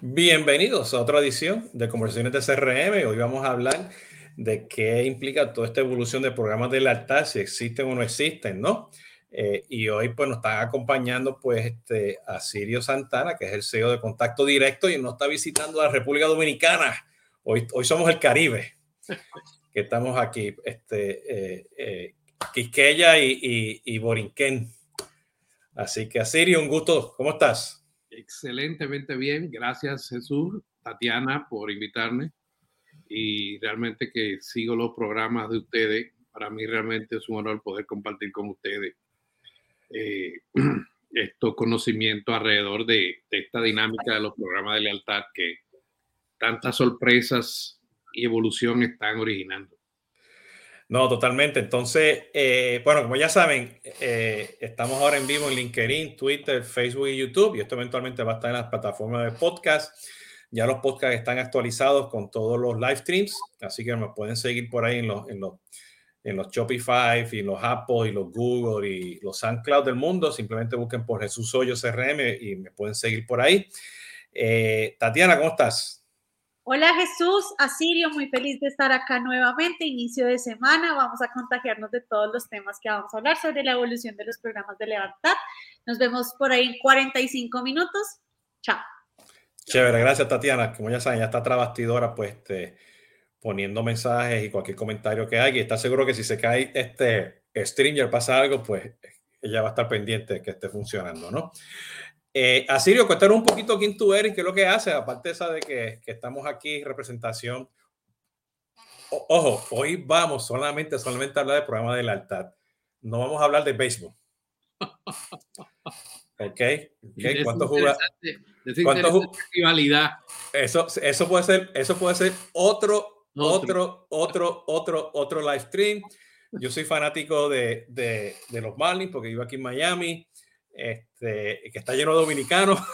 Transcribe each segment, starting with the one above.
Bienvenidos a otra edición de Conversaciones de CRM. Hoy vamos a hablar de qué implica toda esta evolución de programas de lealtad, si existen o no existen, ¿no? Eh, y hoy pues nos está acompañando pues este, a Sirio Santana, que es el CEO de Contacto Directo y nos está visitando la República Dominicana. Hoy, hoy somos el Caribe, que estamos aquí, este, eh, eh, Quisqueya y, y, y Borinquén. Así que, Sirio, un gusto. ¿Cómo estás? Excelentemente bien. Gracias, Jesús, Tatiana, por invitarme. Y realmente que sigo los programas de ustedes. Para mí realmente es un honor poder compartir con ustedes eh, estos conocimientos alrededor de, de esta dinámica de los programas de lealtad que tantas sorpresas y evolución están originando. No, totalmente. Entonces, eh, bueno, como ya saben, eh, estamos ahora en vivo en LinkedIn, Twitter, Facebook y YouTube, y esto eventualmente va a estar en las plataformas de podcast. Ya los podcasts están actualizados con todos los live streams, así que me pueden seguir por ahí en los, en los, en los Shopify y los Apple y los Google y los SoundCloud del mundo. Simplemente busquen por Jesús Hoyo CRM y me pueden seguir por ahí. Eh, Tatiana, ¿cómo estás? Hola Jesús, Asirio, muy feliz de estar acá nuevamente, inicio de semana, vamos a contagiarnos de todos los temas que vamos a hablar sobre la evolución de los programas de levantar. Nos vemos por ahí en 45 minutos. Chao. Chévere, gracias Tatiana. Como ya saben, ya está trabastidora, pues este, poniendo mensajes y cualquier comentario que haya. Y está seguro que si se cae este Stringer pasa algo, pues ella va a estar pendiente de que esté funcionando, ¿no? Eh, Asirio, cuéntanos un poquito quién tú eres y qué es lo que haces, aparte esa de que, que estamos aquí en representación. O, ojo, hoy vamos solamente, solamente a hablar del programa de lealtad. No vamos a hablar de béisbol. ¿Ok? okay. ¿Cuánto juega? ¿Cuánto rivalidad? Eso, eso puede ser, eso puede ser otro, otro, otro, otro, otro live stream. Yo soy fanático de, de, de los Marlins porque vivo aquí en Miami este, que está lleno de dominicanos.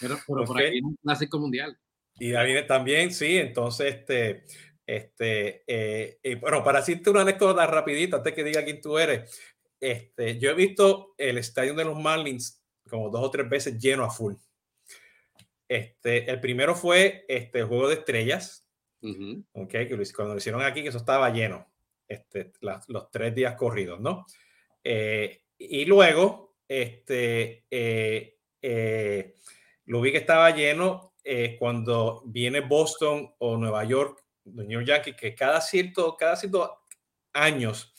Pero, pero por aquí un clásico mundial. Y viene también, sí, entonces, este, este, eh, bueno, para decirte una anécdota rapidita, antes que diga quién tú eres, este, yo he visto el estadio de los Marlins como dos o tres veces lleno a full. Este, el primero fue este, el Juego de Estrellas, uh -huh. okay, que cuando lo hicieron aquí, que eso estaba lleno, este, la, los tres días corridos, ¿no? Eh, y luego este, eh, eh, lo vi que estaba lleno eh, cuando viene Boston o Nueva York, New York Yankees, que cada cierto, cada cierto años,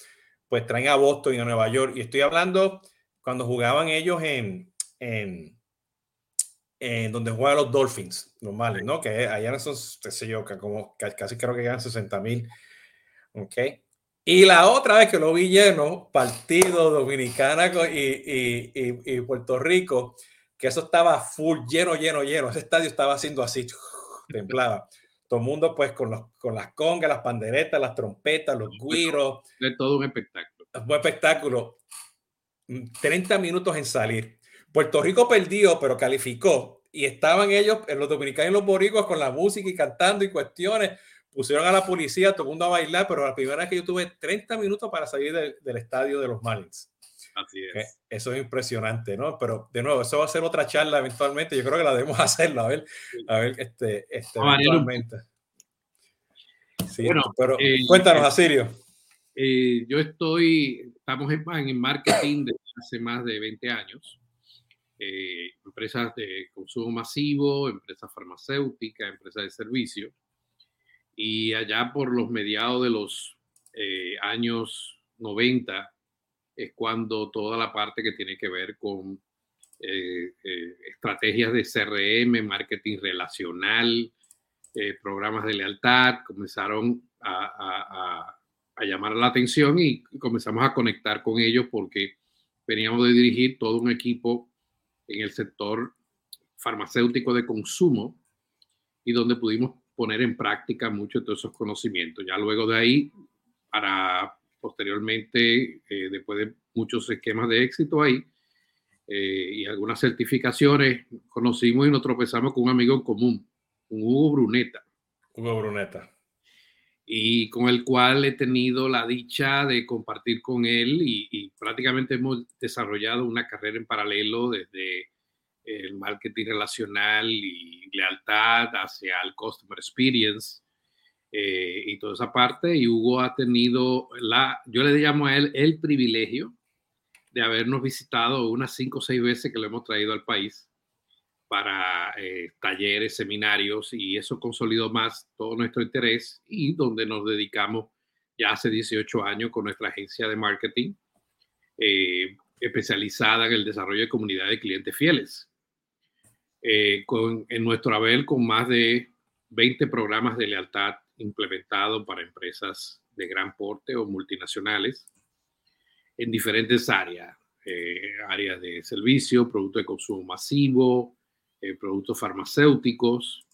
pues traen a Boston y a Nueva York. Y estoy hablando cuando jugaban ellos en, en, en donde juegan los Dolphins, normales, ¿no? Que allá son, qué sé yo, como casi creo que ganan 60 mil. ¿Ok? Y la otra vez que lo vi lleno, partido Dominicana y, y, y, y, Puerto Rico, que eso estaba full, lleno, lleno, lleno. Ese estadio estaba haciendo así, templaba. Todo el mundo pues con, los, con las congas, las panderetas, las trompetas, los guiros. De todo un espectáculo. Un espectáculo. 30 mm, minutos en salir. Puerto Rico perdió, pero calificó. Y estaban ellos, los dominicanos y los boricuas, con la música y cantando y cuestiones pusieron a la policía, todo el mundo a bailar, pero la primera vez que yo tuve 30 minutos para salir de, del estadio de los Marlins. Así es. Eso es impresionante, ¿no? Pero de nuevo, eso va a ser otra charla eventualmente. Yo creo que la debemos hacerla, a ver, a ver, este, este eventualmente. Sí, bueno, pero eh, cuéntanos, Asirio. Eh, yo estoy, estamos en, en marketing desde hace más de 20 años. Eh, empresas de consumo masivo, empresas farmacéuticas, empresas de servicios y allá por los mediados de los eh, años 90 es cuando toda la parte que tiene que ver con eh, eh, estrategias de CRM, marketing relacional, eh, programas de lealtad, comenzaron a, a, a, llamar la atención y comenzamos a conectar con ellos porque veníamos de dirigir todo un equipo en el sector farmacéutico de consumo y donde pudimos poner en práctica muchos de esos conocimientos. Ya luego de ahí, para posteriormente, eh, después de muchos esquemas de éxito ahí eh, y algunas certificaciones, conocimos y nos tropezamos con un amigo en común, un Hugo Bruneta. Hugo Bruneta. Y con el cual he tenido la dicha de compartir con él y, y prácticamente hemos desarrollado una carrera en paralelo desde el marketing relacional y lealtad hacia el customer experience eh, y toda esa parte. Y Hugo ha tenido la, yo le llamo a él el privilegio de habernos visitado unas cinco o seis veces que lo hemos traído al país para eh, talleres, seminarios y eso consolidó más todo nuestro interés y donde nos dedicamos ya hace 18 años con nuestra agencia de marketing eh, especializada en el desarrollo de comunidades de clientes fieles. Eh, con, en nuestro haber con más de 20 programas de lealtad implementados para empresas de gran porte o multinacionales en diferentes áreas, eh, áreas de servicio, productos de consumo masivo, eh, productos farmacéuticos.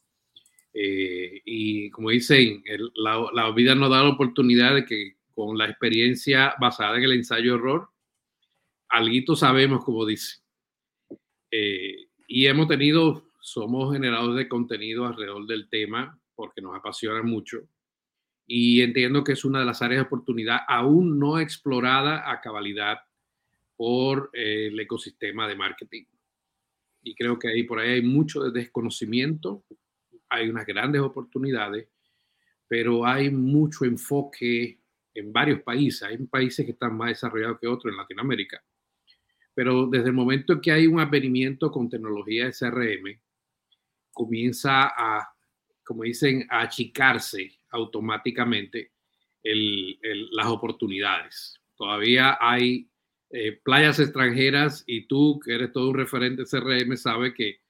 y como dicen, la, la, vida nos da la oportunidad de que con la experiencia basada en el ensayo-error, algo sabemos, como dice. Eh, y hemos tenido, somos generadores de contenido alrededor del tema porque nos apasiona mucho. Y entiendo que es una de las áreas de oportunidad aún no explorada a cabalidad por eh, el ecosistema de marketing. Y creo que ahí por ahí hay mucho de desconocimiento, hay unas grandes oportunidades, pero hay mucho enfoque en varios países. Hay países que están más desarrollados que otros en Latinoamérica pero desde el momento que hay un avenimiento con tecnología de CRM, comienza a, como dicen, a achicarse automáticamente las oportunidades. Todavía hay eh, playas extranjeras y tú, que eres todo un referente CRM, sabe que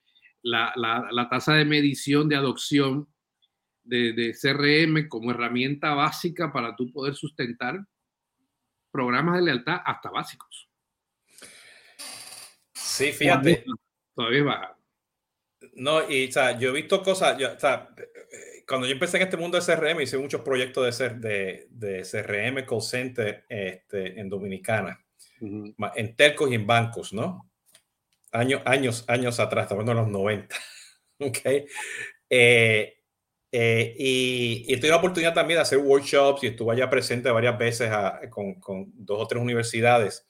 la, tasa de medición de adopción de, de, CRM como herramienta básica para tú poder sustentar programas de lealtad hasta básicos. Sí, fíjate. Todavía baja. No, y o sea, yo he visto cosas, o sea, cuando yo empecé en este mundo de CRM, hice muchos proyectos de, ser, de, de CRM call center este, en Dominicana, en telcos y en bancos, ¿no? Años, años, años atrás, estamos en los 90. ok. Eh, eh, y, y, tuve la oportunidad también de hacer workshops y estuve allá presente varias veces con, con, dos o tres universidades.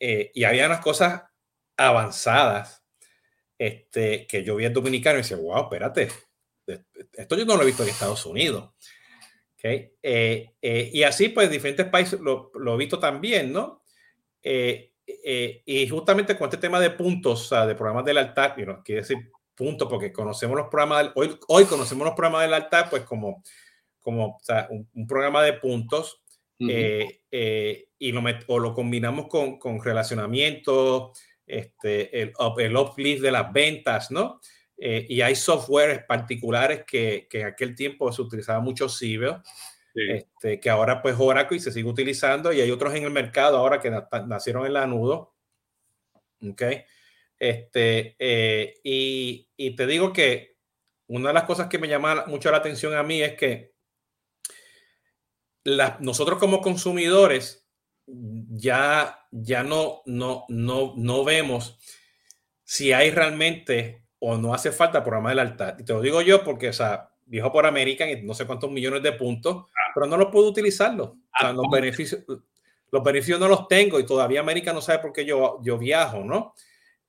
Eh, y había unas cosas avanzadas este, que yo vi en Dominicano y decía, wow, espérate, esto yo no lo he visto en Estados Unidos. Okay. Eh, eh, y así, pues, diferentes países lo, lo he visto también, ¿no? Eh, y justamente con este tema de puntos, o sea, de programas del altar, y no quiere decir puntos, porque conocemos los programas, del, hoy, hoy conocemos los programas del altar, pues, como, como o sea, un, programa de puntos, y lo, o lo combinamos con, con relacionamiento, este, el, el uplift de las ventas, ¿no? Eh, y hay softwares particulares que, que, en aquel tiempo se utilizaba mucho Cibel, este, que ahora pues Oracle se sigue utilizando y hay otros en el mercado ahora que nacieron en la nudo. ¿Ok? Este, eh, y, y, te digo que una de las cosas que me llama mucho la atención a mí es que la, nosotros como consumidores ya, ya no, no, no, no vemos si hay realmente o no hace falta programa del altar. Y te lo digo yo porque, o sea, por América y no sé cuántos millones de puntos, pero no lo puedo utilizarlo. O sea, los beneficios, los beneficios no los tengo y todavía América no sabe por qué yo, yo viajo, ¿no?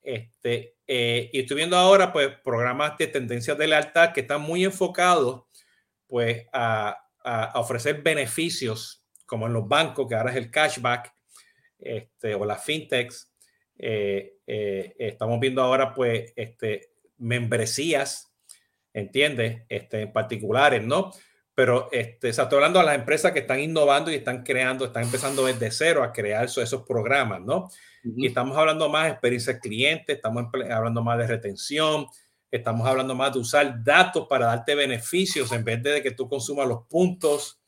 Este, eh, y estoy viendo ahora, pues, programas de tendencias de lealtad que están muy enfocados, pues, a, a ofrecer beneficios como en los bancos, que ahora es el cashback, este, o las fintechs. Eh, eh, estamos viendo ahora, pues, este, membresías, ¿entiendes? Este, en particulares, ¿no? Pero este, estoy hablando a las empresas que están innovando y están creando, están empezando desde cero a crear esos, esos programas, ¿no? Y estamos hablando más de experiencia cliente, estamos hablando más de retención, estamos hablando más de usar datos para darte beneficios en vez de que tú consumas los puntos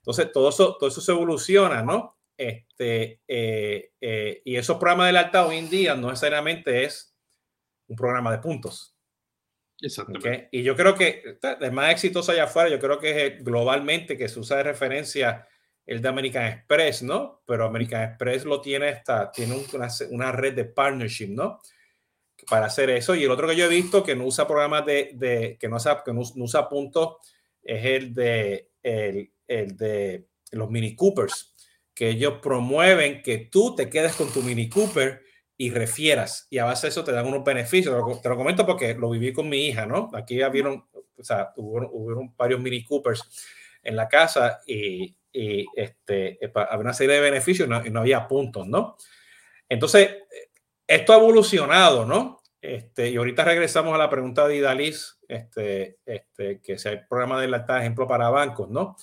entonces, todo eso, todo eso se evoluciona, ¿no? Este, eh, eh, y esos programas del alta hoy en día no necesariamente es un programa de puntos. Exactamente. Y yo creo que el más exitoso allá afuera, yo creo que es globalmente que se usa de referencia el de American Express, ¿no? Pero American Express lo tiene, esta, tiene una, una, red de partnership, ¿no? Para hacer eso. Y el otro que yo he visto que no usa programas de, de que, no usa, que no, no usa puntos es el de el, el de los Mini Coopers, que ellos promueven que tú te quedes con tu Mini Cooper y refieras. Y a base de eso te dan unos beneficios. Te lo comento porque lo viví con mi hija, ¿no? Aquí vieron, o sea, hubo, varios Mini Coopers en la casa y, este, había una serie de beneficios y no, había puntos, ¿no? Entonces, esto ha evolucionado, ¿no? Este, y ahorita regresamos a la pregunta de Idalis, este, este, que sea el programa de la ejemplo para bancos, ¿no?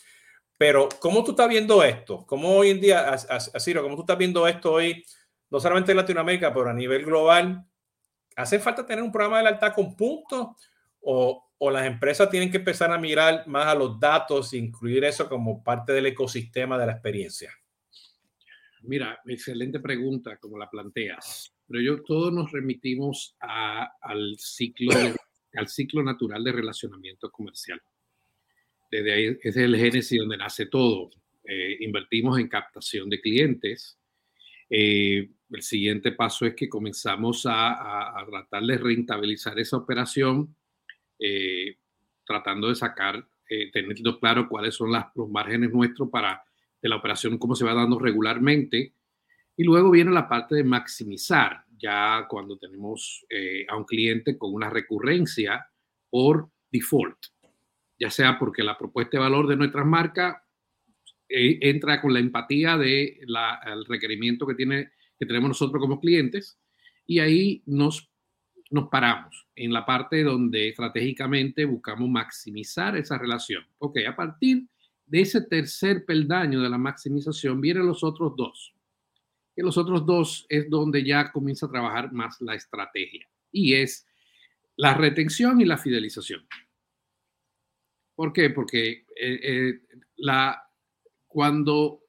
Pero, ¿cómo tú estás viendo esto? ¿Cómo hoy en día, así, ¿cómo tú estás viendo esto hoy? no solamente en Latinoamérica, pero a nivel global, ¿hace falta tener un programa de lealtad con puntos o, las empresas tienen que empezar a mirar más a los datos e incluir eso como parte del ecosistema de la experiencia? Mira, excelente pregunta como la planteas, pero yo todos nos remitimos al, ciclo al ciclo natural de relacionamiento comercial. Desde ahí es el génesis donde nace todo. Eh, invertimos en captación de clientes, eh, el siguiente paso es que comenzamos a, tratar de rentabilizar esa operación, eh, tratando de sacar, teniendo claro cuáles son los márgenes nuestros para de la operación, cómo se va dando regularmente. Y luego viene la parte de maximizar, ya cuando tenemos a un cliente con una recurrencia por default, ya sea porque la propuesta de valor de nuestras marcas entra con la empatía del de requerimiento que tiene que tenemos nosotros como clientes y ahí nos, nos paramos en la parte donde estratégicamente buscamos maximizar esa relación. Ok, a partir de ese tercer peldaño de la maximización vienen los otros dos. Y los otros dos es donde ya comienza a trabajar más la estrategia y es la retención y la fidelización. ¿Por qué? Porque eh, eh, cuando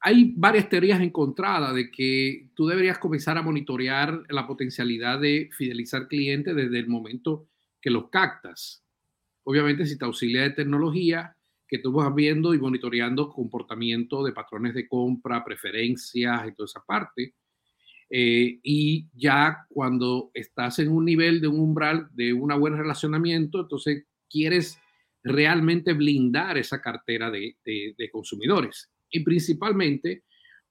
hay varias teorías encontradas de que tú deberías comenzar a monitorear la potencialidad de fidelizar clientes desde el momento que los captas. Obviamente, si te auxilia de tecnología, que tú vas viendo y monitoreando comportamiento de patrones de compra, preferencias y toda esa parte. Eh, y ya cuando estás en un nivel de un umbral de un buen relacionamiento, entonces quieres realmente blindar esa cartera de consumidores y principalmente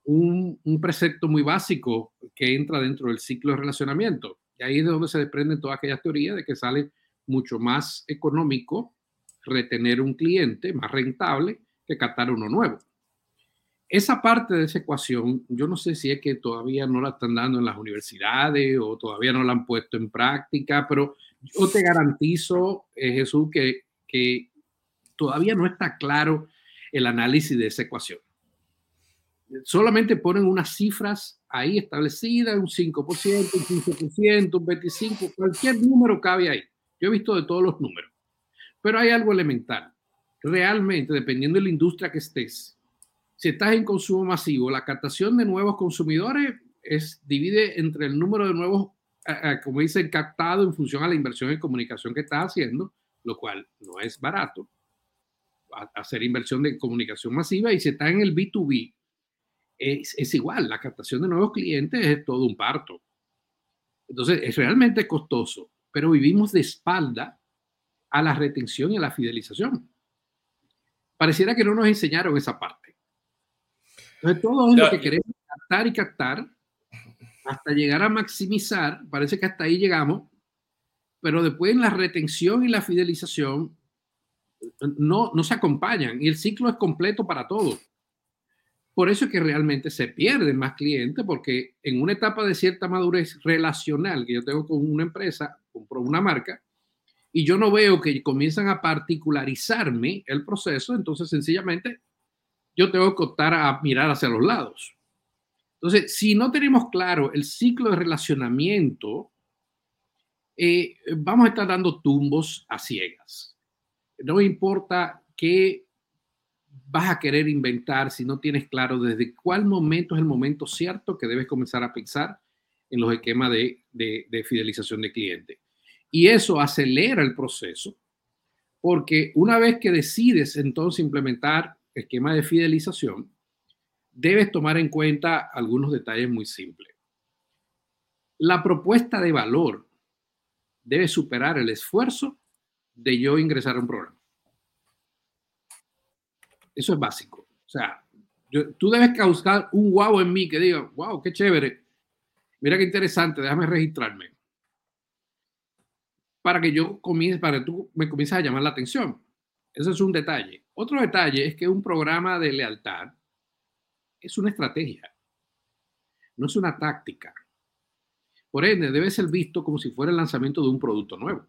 un, precepto muy básico que entra dentro del ciclo de relacionamiento. Y ahí es de donde se desprenden todas aquellas teorías de que sale mucho más económico retener un cliente, más rentable, que captar uno nuevo. Esa parte de esa ecuación, yo no sé si es que todavía no la están dando en las universidades o todavía no la han puesto en práctica, pero yo te garantizo, eh, Jesús, que, que todavía no está claro el análisis de esa ecuación solamente ponen unas cifras ahí establecidas, un 5%, un 15%, un 25%, cualquier número cabe ahí. Yo he visto de todos los números. Pero hay algo elemental. Realmente, dependiendo de la industria que estés, si estás en consumo masivo, la captación de nuevos consumidores es, divide entre el número de nuevos, como dicen, captados en función a la inversión en comunicación que estás haciendo, lo cual no es barato hacer inversión de comunicación masiva y si estás en el B2B, es, igual, la captación de nuevos clientes es todo un parto. Entonces, es realmente costoso, pero vivimos de espalda a la retención y a la fidelización. Pareciera que no nos enseñaron esa parte. Entonces, todo es lo que queremos captar y captar hasta llegar a maximizar. Parece que hasta ahí llegamos, pero después en la retención y la fidelización no, no se acompañan y el ciclo es completo para todos. Por eso es que realmente se pierden más clientes, porque en una etapa de cierta madurez relacional que yo tengo con una empresa, compro una marca, y yo no veo que comienzan a particularizarme el proceso, entonces sencillamente yo tengo que optar a mirar hacia los lados. Entonces, si no tenemos claro el ciclo de relacionamiento, eh, vamos a estar dando tumbos a ciegas. No importa qué vas a querer inventar si no tienes claro desde cuál momento es el momento cierto que debes comenzar a pensar en los esquemas de, de, fidelización de cliente. Y eso acelera el proceso porque una vez que decides entonces implementar esquema de fidelización, debes tomar en cuenta algunos detalles muy simples. La propuesta de valor debe superar el esfuerzo de yo ingresar a un programa. Eso es básico. O sea, tú debes causar un wow en mí que diga, wow, qué chévere. Mira qué interesante, déjame registrarme. Para que yo comience, para que tú me comiences a llamar la atención. Ese es un detalle. Otro detalle es que un programa de lealtad es una estrategia, no es una táctica. Por ende, debe ser visto como si fuera el lanzamiento de un producto nuevo,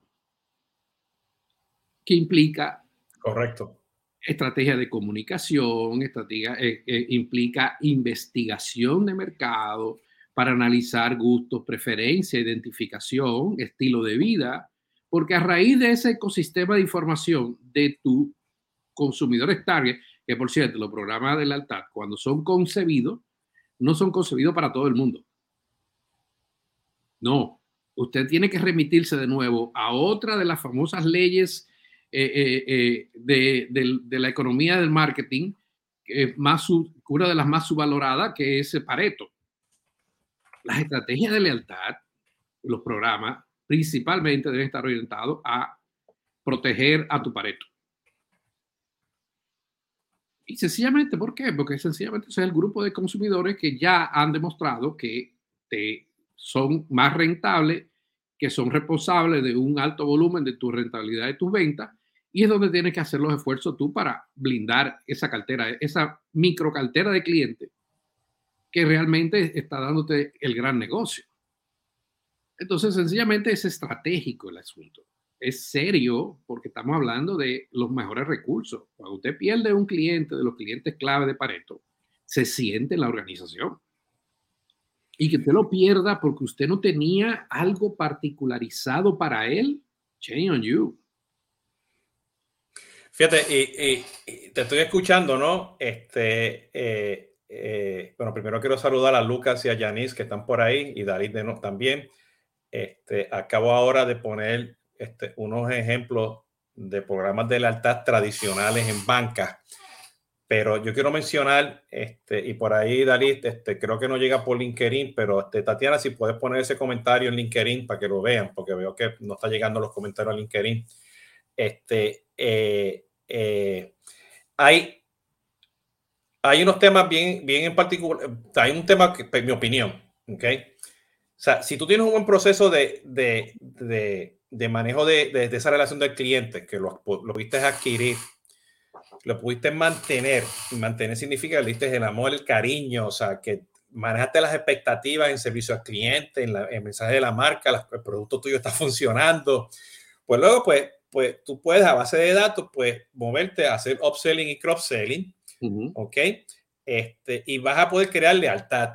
que implica Correcto. estrategia de comunicación, estrategia, eh, eh, implica investigación de mercado para analizar gustos, preferencia, identificación, estilo de vida, porque a raíz de ese ecosistema de información de tu consumidores target, que por cierto, los programas de lealtad, cuando son concebidos, no son concebidos para todo el mundo. No, usted tiene que remitirse de nuevo a otra de las famosas leyes eh, eh, eh, de, la economía del marketing, que más una de las más subvaloradas, que es Pareto. Las estrategias de lealtad, los programas, principalmente deben estar orientados a proteger a tu Pareto. Y sencillamente, ¿por qué? Porque sencillamente es el grupo de consumidores que ya han demostrado que son más rentables, que son responsables de un alto volumen de tu rentabilidad de tus ventas, y es donde tienes que hacer los esfuerzos tú para blindar esa cartera, esa micro cartera de clientes que realmente está dándote el gran negocio. Entonces, sencillamente es estratégico el asunto es serio porque estamos hablando de los mejores recursos. Cuando usted pierde un cliente de los clientes clave de Pareto, se siente en la organización. Y que usted lo pierda porque usted no tenía algo particularizado para él, change on you. Fíjate, y, te estoy escuchando, ¿no? Este, eh, eh, bueno, primero quiero saludar a Lucas y a Yanis que están por ahí y David de también. Este, acabo ahora de poner este, unos ejemplos de programas de lealtad tradicionales en banca. Pero yo quiero mencionar, este, y por ahí, Dalit, este, creo que no llega por LinkedIn, pero este, Tatiana, si puedes poner ese comentario en LinkedIn para que lo vean, porque veo que no está llegando los comentarios a LinkedIn. Este, eh, eh, hay, hay unos temas bien, bien en particular, hay un tema que, en mi opinión, ¿ok? O sea, si tú tienes un buen proceso de, de, de de manejo de, de, esa relación del cliente, que lo, lo pudiste adquirir, lo pudiste mantener. mantener significa que le diste el amor, el cariño, o sea, que manejaste las expectativas en servicio al cliente, en, el mensaje de la marca, el producto tuyo está funcionando. Pues luego, pues, pues tú puedes a base de datos, pues moverte a hacer upselling y cross-selling, ¿ok? Este, y vas a poder crear lealtad,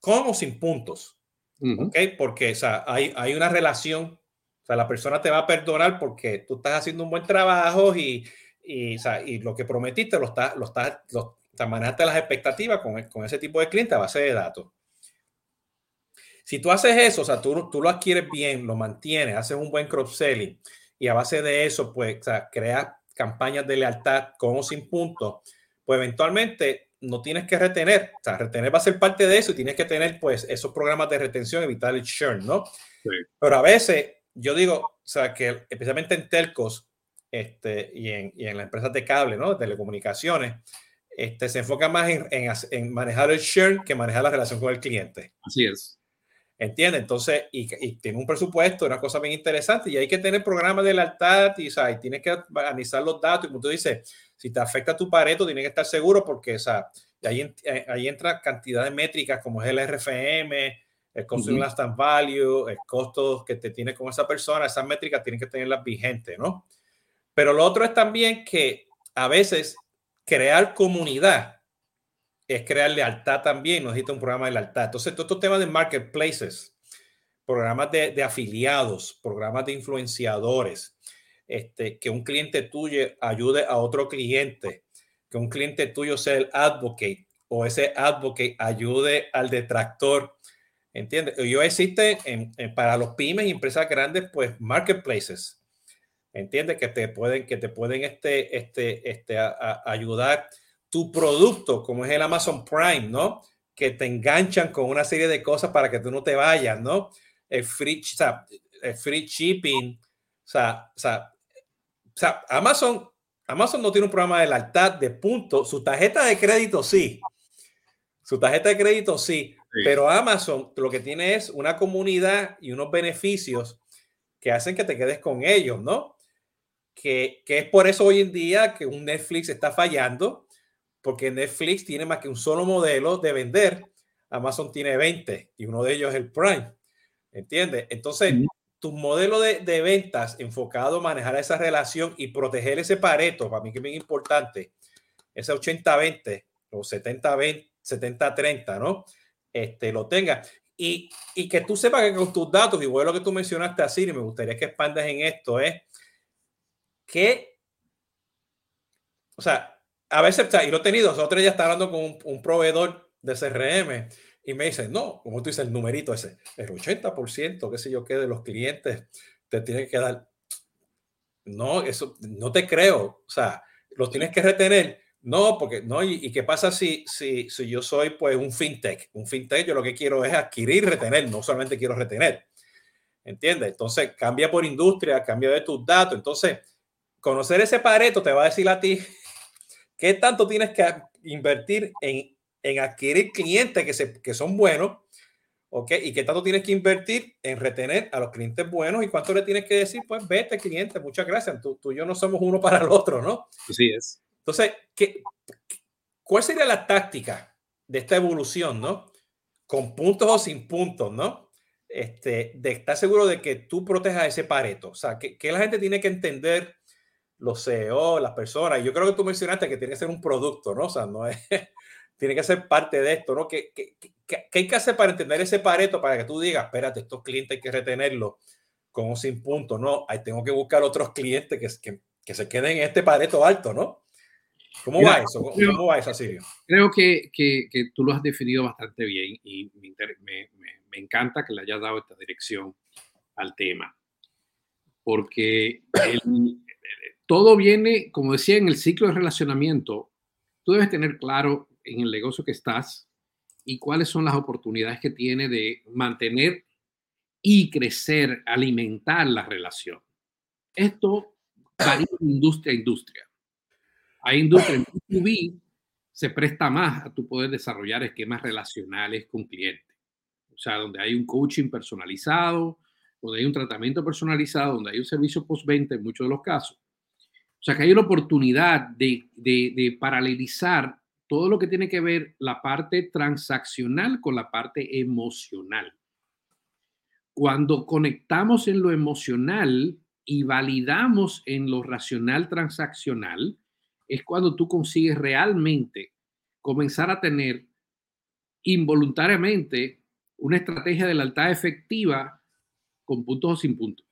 con o sin puntos, ¿ok? Porque, o sea, hay, hay una relación sea, la persona te va a perdonar porque tú estás haciendo un buen trabajo y, y, o sea, y lo que prometiste lo estás, lo estás, lo, manejaste las expectativas con, con, ese tipo de cliente a base de datos. Si tú haces eso, o sea, tú, tú lo adquieres bien, lo mantienes, haces un buen cross-selling y a base de eso, pues, o sea, creas campañas de lealtad con o sin puntos, pues eventualmente no tienes que retener. O sea, retener va a ser parte de eso y tienes que tener, pues, esos programas de retención, evitar el churn, ¿no? Sí. Pero a veces yo digo, o sea, que especialmente en telcos este, y, en, y en las empresas de cable, ¿no? De telecomunicaciones, este, se enfoca más en, en, en, manejar el share que manejar la relación con el cliente. Así es. ¿Entiendes? Entonces, y, y, tiene un presupuesto, una cosa bien interesante, y hay que tener programas de lealtad y, o sea, y tienes que analizar los datos. Y como tú dices, si te afecta tu pareto, tienes que estar seguro porque, o sea, ahí, ahí entra cantidad de métricas como es el RFM, el costo uh -huh. last value, el costo que te tiene con esa persona, esas métricas tienen que tenerlas vigentes, ¿no? Pero lo otro es también que a veces crear comunidad es crear lealtad también, nos necesita un programa de lealtad. Entonces, todos estos temas de marketplaces, programas de, de, afiliados, programas de influenciadores, este, que un cliente tuyo ayude a otro cliente, que un cliente tuyo sea el advocate o ese advocate ayude al detractor ¿Entiendes? Yo existe en, para los pymes y empresas grandes, pues marketplaces. ¿Entiendes? Que te pueden, que te pueden este, este, este, ayudar tu producto, como es el Amazon Prime, ¿no? Que te enganchan con una serie de cosas para que tú no te vayas, ¿no? El free, o sea, el free shipping. O sea, o sea, o sea, Amazon, Amazon no tiene un programa de lealtad de puntos. Su tarjeta de crédito sí. Su tarjeta de crédito sí Pero Amazon lo que tiene es una comunidad y unos beneficios que hacen que te quedes con ellos, ¿no? Que, que, es por eso hoy en día que un Netflix está fallando, porque Netflix tiene más que un solo modelo de vender. Amazon tiene 20 y uno de ellos es el Prime. ¿Entiendes? Entonces, tu modelo de, de, ventas enfocado a manejar esa relación y proteger ese pareto, para mí que es bien importante, ese 80-20 o 70-20, 70-30, ¿no? Este, lo tenga. Y, y, que tú sepas que con tus datos, bueno, lo que tú mencionaste así, y me gustaría que expandas en esto, es que, o sea, a veces, y lo he tenido, nosotros ya está hablando con un, un proveedor de CRM y me dice, no, como tú dices, el numerito ese, el 80%, qué sé yo qué, de los clientes te tienen que dar. No, eso no te creo. O sea, los tienes que retener. No, porque no, y, qué pasa si, si, si yo soy pues un fintech? Un fintech yo lo que quiero es adquirir y retener, no solamente quiero retener. ¿Entiendes? Entonces cambia por industria, cambia de tus datos. Entonces, conocer ese pareto te va a decir a ti qué tanto tienes que invertir en en adquirir clientes que, se, que son buenos, ¿ok? Y qué tanto tienes que invertir en retener a los clientes buenos y cuánto le tienes que decir, pues vete cliente, muchas gracias, tú, tú y yo no somos uno para el otro, ¿no? Así es. Entonces, ¿qué, ¿cuál sería la táctica de esta evolución, ¿no? Con puntos o sin puntos, ¿no? Este, de estar seguro de que tú protejas ese pareto. O sea, que, que la gente tiene que entender los CEO, las personas. Yo creo que tú mencionaste que tiene que ser un producto, ¿no? O sea, no es, tiene que ser parte de esto, ¿no? ¿Qué, qué, qué, hay que hacer para entender ese pareto para que tú digas, espérate, estos clientes hay que retenerlos con un sin punto, ¿no? Ahí tengo que buscar otros clientes que, que, que se queden en este pareto alto, ¿no? ¿Cómo va eso? ¿Cómo, creo, va eso, Sirio? Creo que, que, que, tú lo has definido bastante bien y me, me, me, encanta que le hayas dado esta dirección al tema. Porque el, todo viene, como decía, en el ciclo de relacionamiento, tú debes tener claro en el negocio que estás y cuáles son las oportunidades que tiene de mantener y crecer, alimentar la relación. Esto varía de industria a industria. Hay industria en B2B se presta más a tu poder desarrollar esquemas relacionales con clientes. O sea, donde hay un coaching personalizado, donde hay un tratamiento personalizado, donde hay un servicio postventa en muchos de los casos. O sea, que hay una oportunidad de, de, de paralelizar todo lo que tiene que ver la parte transaccional con la parte emocional. Cuando conectamos en lo emocional y validamos en lo racional transaccional, es cuando tú consigues realmente comenzar a tener involuntariamente una estrategia de lealtad efectiva con puntos o sin puntos.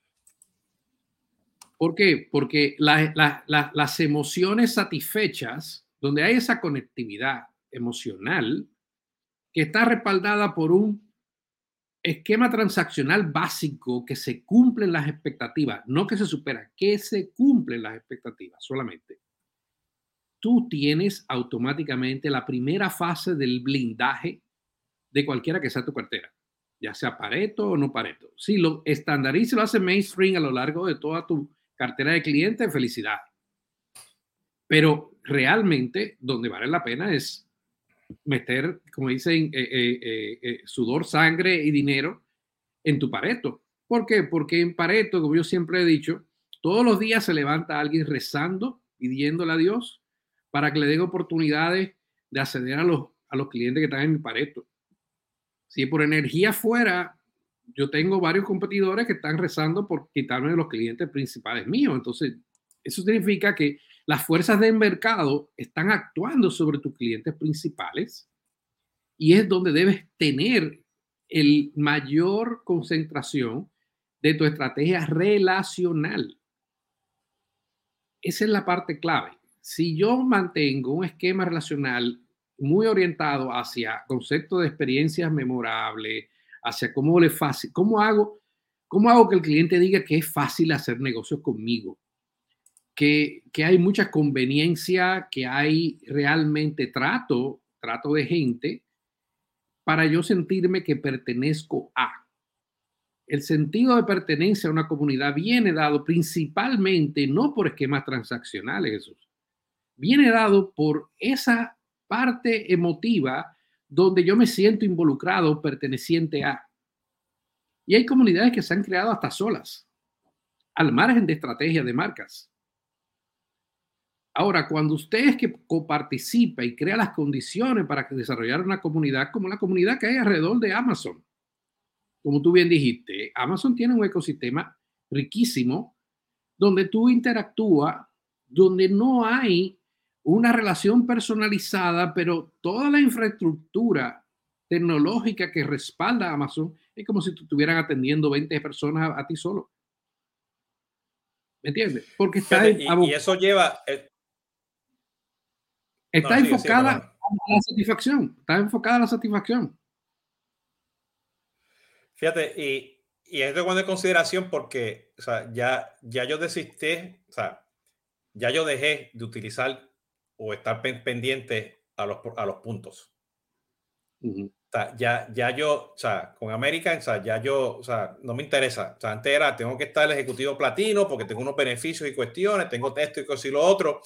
¿Por qué? Porque las emociones satisfechas donde hay esa conectividad emocional que está respaldada por un esquema transaccional básico que se cumplen las expectativas, no que se supera, que se cumplen las expectativas solamente. Tú tienes automáticamente la primera fase del blindaje de cualquiera que sea tu cartera, ya sea Pareto o no Pareto. Si lo estandariza y lo hace mainstream a lo largo de toda tu cartera de clientes, felicidad. Pero realmente donde vale la pena es meter, como dicen, eh, eh, eh, sudor, sangre y dinero en tu pareto. ¿Por qué? Porque en pareto, como yo siempre he dicho, todos los días se levanta alguien rezando, pidiéndole a Dios para que le den oportunidades de acceder a los, a los clientes que están en mi pareto. Si por energía fuera, yo tengo varios competidores que están rezando por quitarme los clientes principales míos. Entonces, eso significa que las fuerzas del mercado están actuando sobre tus clientes principales y es donde debes tener el mayor concentración de tu estrategia relacional. Esa es la parte clave. Si yo mantengo un esquema relacional muy orientado hacia concepto de experiencias memorables, hacia cómo le fácil, cómo hago, cómo hago que el cliente diga que es fácil hacer negocios conmigo, que, hay mucha conveniencia, que hay realmente trato, trato de gente, para yo sentirme que pertenezco a. El sentido de pertenencia a una comunidad viene dado principalmente no por esquemas transaccionales, Jesús. Viene dado por esa parte emotiva donde yo me siento involucrado, perteneciente a. Y hay comunidades que se han creado hasta solas, al margen de estrategias de marcas. Ahora, cuando usted es que coparticipa y crea las condiciones para desarrollar una comunidad como la comunidad que hay alrededor de Amazon, como tú bien dijiste, Amazon tiene un ecosistema riquísimo donde tú interactúas, donde no hay una relación personalizada, pero toda la infraestructura tecnológica que respalda a Amazon es como si tú estuvieran atendiendo 20 personas a, ti solo. ¿Me entiendes? Porque está y, y, eso lleva, eh, Está enfocada a la satisfacción, está enfocada a la satisfacción. Fíjate, y, y cuando de consideración porque o sea, ya, ya yo desistí, o sea, ya yo dejé de utilizar o estar pendiente a los, a los puntos. o sea, ya, ya yo, o sea, con American, o sea, ya yo, o sea, no me interesa. O sea, antes era, tengo que estar el ejecutivo platino porque tengo unos beneficios y cuestiones, tengo esto y cosas y lo otro.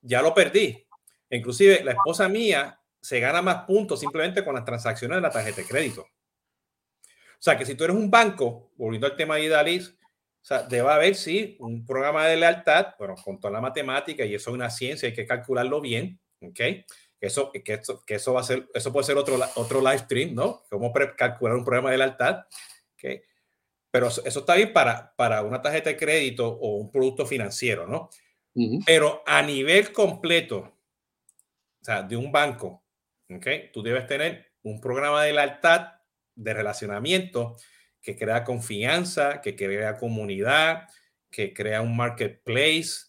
Ya lo perdí. Inclusive la esposa mía se gana más puntos simplemente con las transacciones de la tarjeta de crédito. O sea, que si tú eres un banco, volviendo al tema de Idalis, o sea, debe haber, sí, un programa de lealtad, bueno, con toda la matemática y eso es una ciencia, hay que calcularlo bien, ¿ok? Eso, que eso, que eso va a ser, eso puede ser otro, otro live stream, ¿no? Cómo calcular un programa de lealtad, ¿ok? Pero eso, está bien para, para una tarjeta de crédito o un producto financiero, ¿no? Pero a nivel completo, sea, de un banco, ¿ok? Tú debes tener un programa de lealtad, de relacionamiento, que crea confianza, que crea comunidad, que crea un marketplace,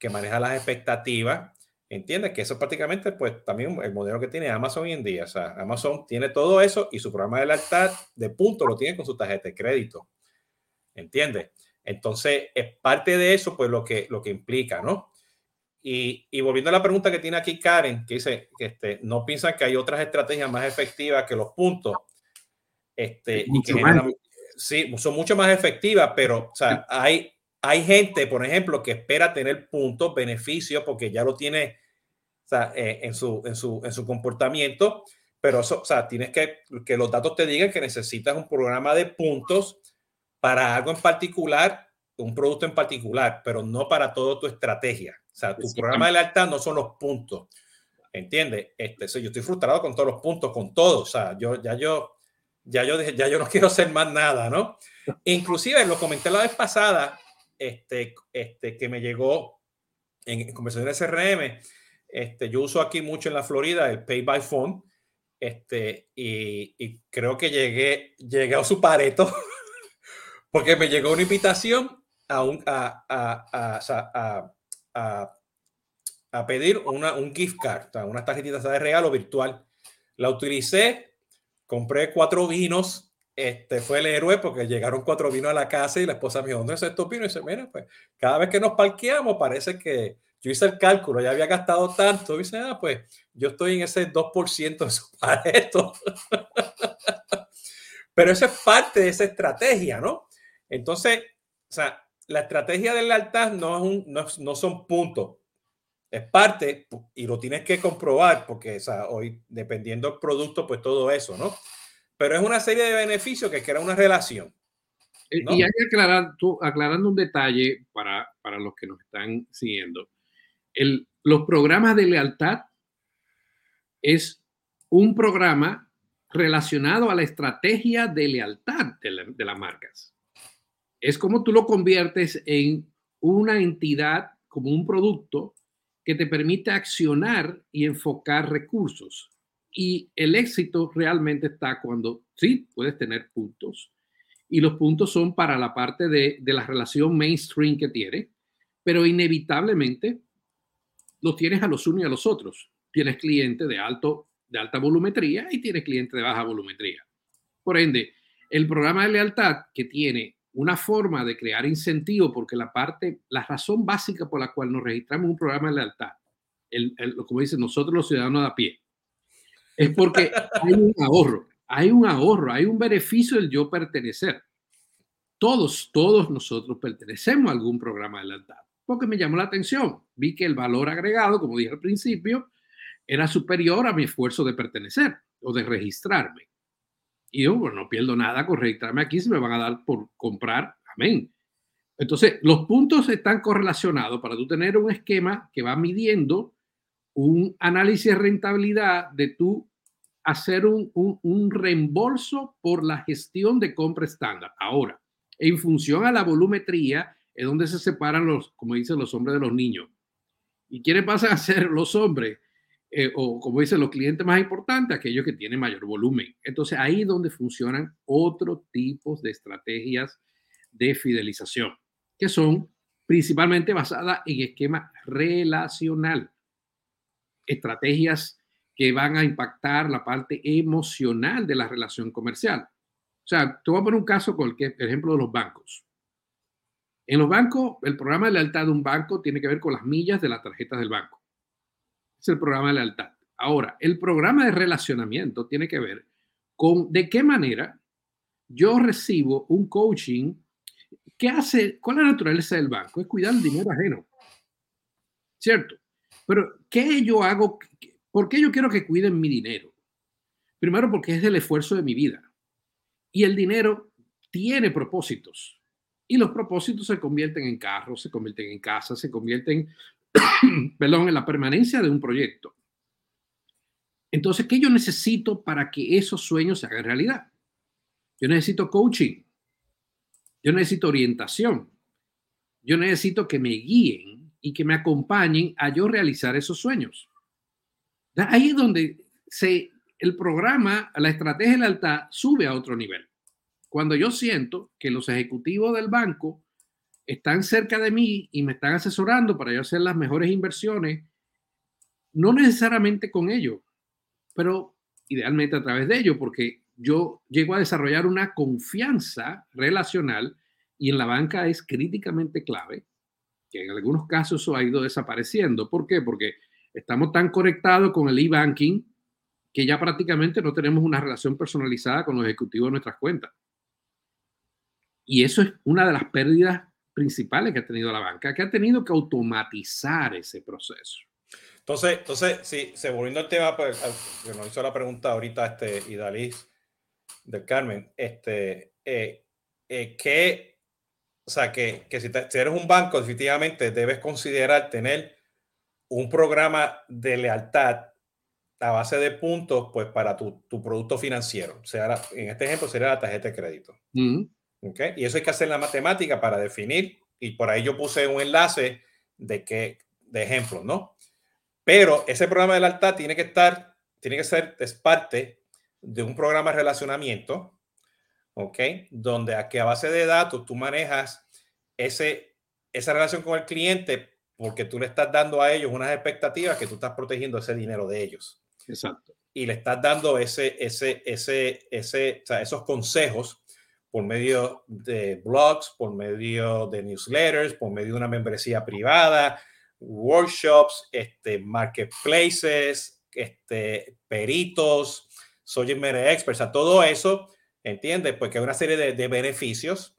que maneja las expectativas. ¿Entiendes? Que eso prácticamente, pues también el modelo que tiene Amazon hoy en día. O sea, Amazon tiene todo eso y su programa de lealtad de punto lo tiene con su tarjeta de crédito. ¿Entiendes? Entonces, es parte de eso, pues lo que, lo que implica, ¿no? Y, volviendo a la pregunta que tiene aquí Karen, que dice que este, no piensan que hay otras estrategias más efectivas que los puntos. Este, y que sí, son mucho más efectivas, pero o sea, hay, hay gente, por ejemplo, que espera tener puntos, beneficios, porque ya lo tiene o sea, eh, en, su, en, su, en su comportamiento, pero eso, o sea, tienes que que los datos te digan que necesitas un programa de puntos para algo en particular, un producto en particular, pero no para toda tu estrategia. O sea, tu programa de lealtad no son los puntos. ¿Entiendes? Este, yo estoy frustrado con todos los puntos, con todo. O sea, yo ya yo ya yo ya yo no quiero hacer más nada, ¿no? Inclusive lo comenté la vez pasada, este, este, que me llegó en, conversaciones CRM. Este, yo uso aquí mucho en la Florida el Pay by Phone. Este, y, y creo que llegué, llegué a su pareto porque me llegó una invitación a un, a, a, a, a, pedir una, un gift card, unas tarjetitas de regalo virtual. La utilicé, compré cuatro vinos. Este fue el héroe porque llegaron cuatro vinos a la casa y la esposa me dijo, ¿dónde es estos vinos? Y dice, mira, pues cada vez que nos parqueamos parece que yo hice el cálculo, ya había gastado tanto. Dice, ah, pues yo estoy en ese 2% de su pareto. Pero eso es parte de esa estrategia, ¿no? Entonces, o sea, la estrategia del lealtad no, es un, no, no, son puntos, es parte y lo tienes que comprobar porque o sea, hoy, dependiendo del producto, pues todo eso, ¿no? Pero es una serie de beneficios que crea una relación. Y hay que aclarar, tú, aclarando un detalle para, para los que nos están siguiendo. El, los programas de lealtad es un programa relacionado a la estrategia de lealtad de, de las marcas es como tú lo conviertes en una entidad, como un producto que te permite accionar y enfocar recursos. Y el éxito realmente está cuando sí puedes tener puntos. Y los puntos son para la parte de, la relación mainstream que tiene, pero inevitablemente los tienes a los unos y a los otros. Tienes clientes de, alto, de alta volumetría y tienes clientes de baja volumetría. Por ende, el programa de lealtad que tiene una forma de crear incentivo, porque la parte, la razón básica por la cual nos registramos un programa de lealtad, el, como dicen nosotros los ciudadanos de a pie, es porque hay un ahorro, hay un ahorro, hay un beneficio del yo pertenecer. Todos, todos nosotros pertenecemos a algún programa de lealtad, porque me llamó la atención. Vi que el valor agregado, como dije al principio, era superior a mi esfuerzo de pertenecer. o de registrarme. Y yo, bueno, no pierdo nada con aquí, si me van a dar por comprar, amén. Entonces, los puntos están correlacionados para tú tener un esquema que va midiendo un análisis de rentabilidad de tú hacer un, un, reembolso por la gestión de compra estándar. Ahora, en función a la volumetría, es donde se separan los, como dicen los hombres de los niños. ¿Y quiénes pasan a ser los hombres? Eh, o como dicen los clientes más importantes, aquellos que tienen mayor volumen. Entonces ahí es donde funcionan otros tipos de estrategias de fidelización, que son principalmente basadas en esquema relacional, estrategias que van a impactar la parte emocional de la relación comercial. O sea, te voy a poner un caso con el, ejemplo de los bancos. En los bancos, el programa de lealtad de un banco tiene que ver con las millas de las tarjetas del banco. Es el programa de lealtad. Ahora, el programa de relacionamiento tiene que ver con de qué manera yo recibo un coaching que hace, ¿cuál es la naturaleza del banco? Es cuidar el dinero ajeno. ¿Cierto? Pero, ¿qué yo hago? ¿Por qué yo quiero que cuiden mi dinero? Primero porque es el esfuerzo de mi vida. Y el dinero tiene propósitos. Y los propósitos se convierten en carros, se convierten en casas, se convierten, perdón, en la permanencia de un proyecto. Entonces, ¿qué yo necesito para que esos sueños se hagan realidad? Yo necesito coaching. Yo necesito orientación. Yo necesito que me guíen y que me acompañen a yo realizar esos sueños. Ahí es donde se, el programa, la estrategia de lealtad sube a otro nivel. Cuando yo siento que los ejecutivos del banco están cerca de mí y me están asesorando para yo hacer las mejores inversiones, no necesariamente con ellos, pero idealmente a través de ellos, porque yo llego a desarrollar una confianza relacional y en la banca es críticamente clave, que en algunos casos eso ha ido desapareciendo. ¿Por qué? Porque Estamos tan conectados con el e-banking que ya prácticamente no tenemos una relación personalizada con los ejecutivos de nuestras cuentas. Y eso es una de las pérdidas principales que ha tenido la banca, que ha tenido que automatizar ese proceso. Entonces, entonces sí, se volviendo al tema, pues, que nos hizo la pregunta ahorita este Idalis del Carmen, este, eh, eh, que, o sea, que, que si, si, eres un banco, definitivamente debes considerar tener un programa de lealtad a base de puntos, pues para tu, tu producto financiero. O sea, en este ejemplo sería la tarjeta de crédito. ¿Okay? Y eso hay que hacer la matemática para definir, y por ahí yo puse un enlace de que, de ejemplos, ¿no? Pero ese programa de lealtad tiene que estar, tiene que ser, es parte de un programa de relacionamiento, ¿ok? Donde aquí a base de datos tú manejas ese, esa relación con el cliente porque tú le estás dando a ellos unas expectativas que tú estás protegiendo ese dinero de ellos. Exacto. Y le estás dando ese, ese, ese, ese, o sea, esos consejos por medio de blogs, por medio de newsletters, por medio de una membresía privada, workshops, este, marketplaces, este, peritos, subject matter experts, a todo eso, ¿entiendes? Porque hay una serie de, de beneficios